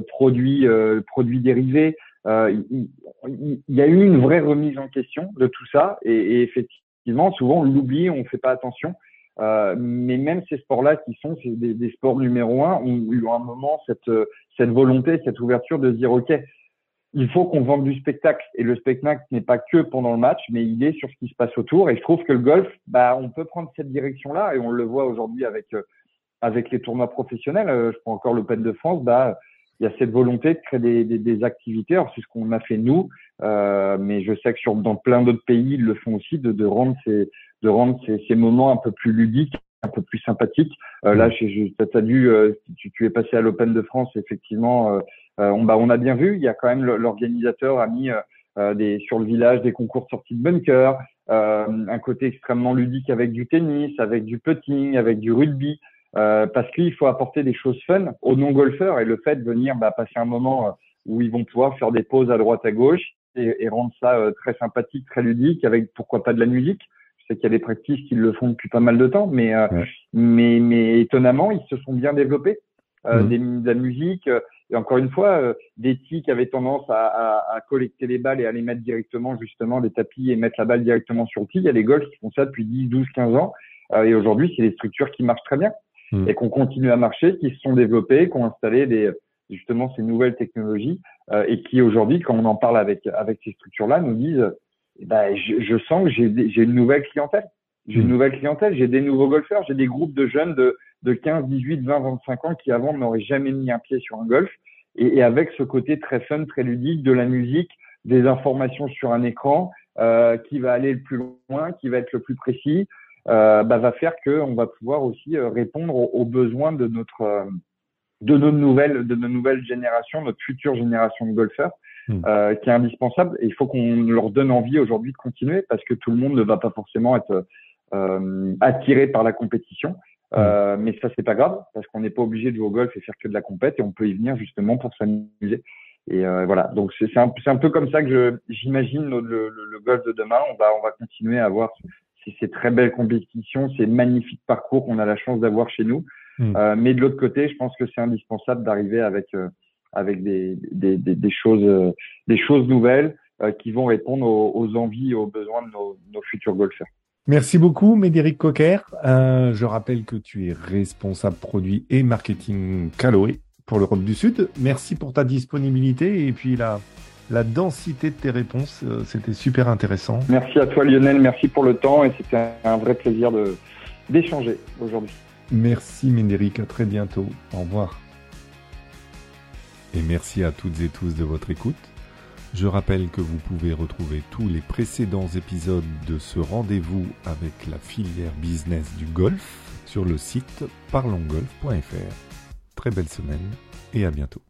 produits, produits dérivés. Il, il, y a eu une vraie remise en question de tout ça et, et effectivement souvent on l'oublie, on ne fait pas attention. Euh, mais même ces sports-là qui sont des, des, sports numéro un ont eu un moment cette, cette volonté, cette ouverture de dire OK, il faut qu'on vende du spectacle. Et le spectacle n'est pas que pendant le match, mais il est sur ce qui se passe autour. Et je trouve que le golf, bah, on peut prendre cette direction-là, et on le voit aujourd'hui avec avec les tournois professionnels. Euh, je prends encore l'Open de France, bah il y a cette volonté de créer des, des, des activités. Alors c'est ce qu'on a fait nous, euh, mais je sais que sur, dans plein d'autres pays, ils le font aussi, de, de rendre, ces, de rendre ces, ces, moments un peu plus ludiques, un peu plus sympathiques. Euh, là, je, je, as dû, euh, tu, tu, es passé à l'Open de France, effectivement, euh, euh, on, bah, on a bien vu, il y a quand même l'organisateur a mis des, sur le village des concours de sortie de bunker, un côté extrêmement ludique avec du tennis, avec du putting, avec du rugby. Euh, parce qu'il faut apporter des choses fun aux non-golfeurs et le fait de venir bah, passer un moment où ils vont pouvoir faire des pauses à droite à gauche, et, rendre ça euh, très sympathique, très ludique, avec pourquoi pas de la musique. Je sais qu'il y a des pratiques qui le font depuis pas mal de temps, mais euh, mais, mais étonnamment, ils se sont bien développés. Euh, mmh. des, de la musique, et encore une fois, des tics avaient tendance à, à, à, collecter les balles et à les mettre directement, justement, les tapis et mettre la balle directement sur le tee. Il y a des golfs qui font ça depuis 10, 12, 15 ans. et aujourd'hui, c'est des structures qui marchent très bien mmh. et qu'on continue à marcher, qui se sont développées, qui ont installé des, justement ces nouvelles technologies euh, et qui aujourd'hui, quand on en parle avec avec ces structures-là, nous disent eh ben, je, je, sens que j'ai j'ai une nouvelle clientèle. J'ai une mmh. nouvelle clientèle, j'ai des nouveaux golfeurs, j'ai des groupes de jeunes de, de 15, 18, 20, 25 ans qui avant n'auraient jamais mis un pied sur un golf. Et, et, avec ce côté très fun, très ludique, de la musique, des informations sur un écran, euh, qui va aller le plus loin, qui va être le plus précis, euh, bah, va faire qu'on va pouvoir aussi euh, répondre aux, aux besoins de notre euh, de nos nouvelles, de nos nouvelles générations, notre future génération de golfeurs, hmm. euh, qui est indispensable. Et il faut qu'on leur donne envie aujourd'hui de continuer parce que tout le monde ne va pas forcément être euh, attiré par la compétition. Hmm. Euh, mais ça, c'est pas grave parce qu'on n'est pas obligé de jouer au golf et faire que de la compète et on peut y venir justement pour s'amuser. Et euh, voilà, donc c'est un, un, peu comme ça que j'imagine le, le, le, golf de demain. On va, on va continuer à avoir ces, ces très belles compétitions, ces magnifiques parcours qu'on a la chance d'avoir chez nous. Mm. Euh, mais de l'autre côté, je pense que c'est indispensable d'arriver avec euh, avec des, des, des, des, choses des choses nouvelles qui vont répondre aux, envies et aux besoins de nos, nos futurs golfeurs. Merci beaucoup, Médéric Cocker. Euh, je rappelle que tu es responsable produit et marketing Caloé pour l'Europe du Sud. Merci pour ta disponibilité et puis la, la densité de tes réponses. Euh, c'était super intéressant. Merci à toi Lionel, merci pour le temps et c'était un vrai plaisir de, d'échanger aujourd'hui. Merci Médéric, à très bientôt. Au revoir. Et merci à toutes et tous de votre écoute. Je rappelle que vous pouvez retrouver tous les précédents épisodes de ce rendez-vous avec la filière business du golf sur le site parlongolf.fr. Très belle semaine et à bientôt.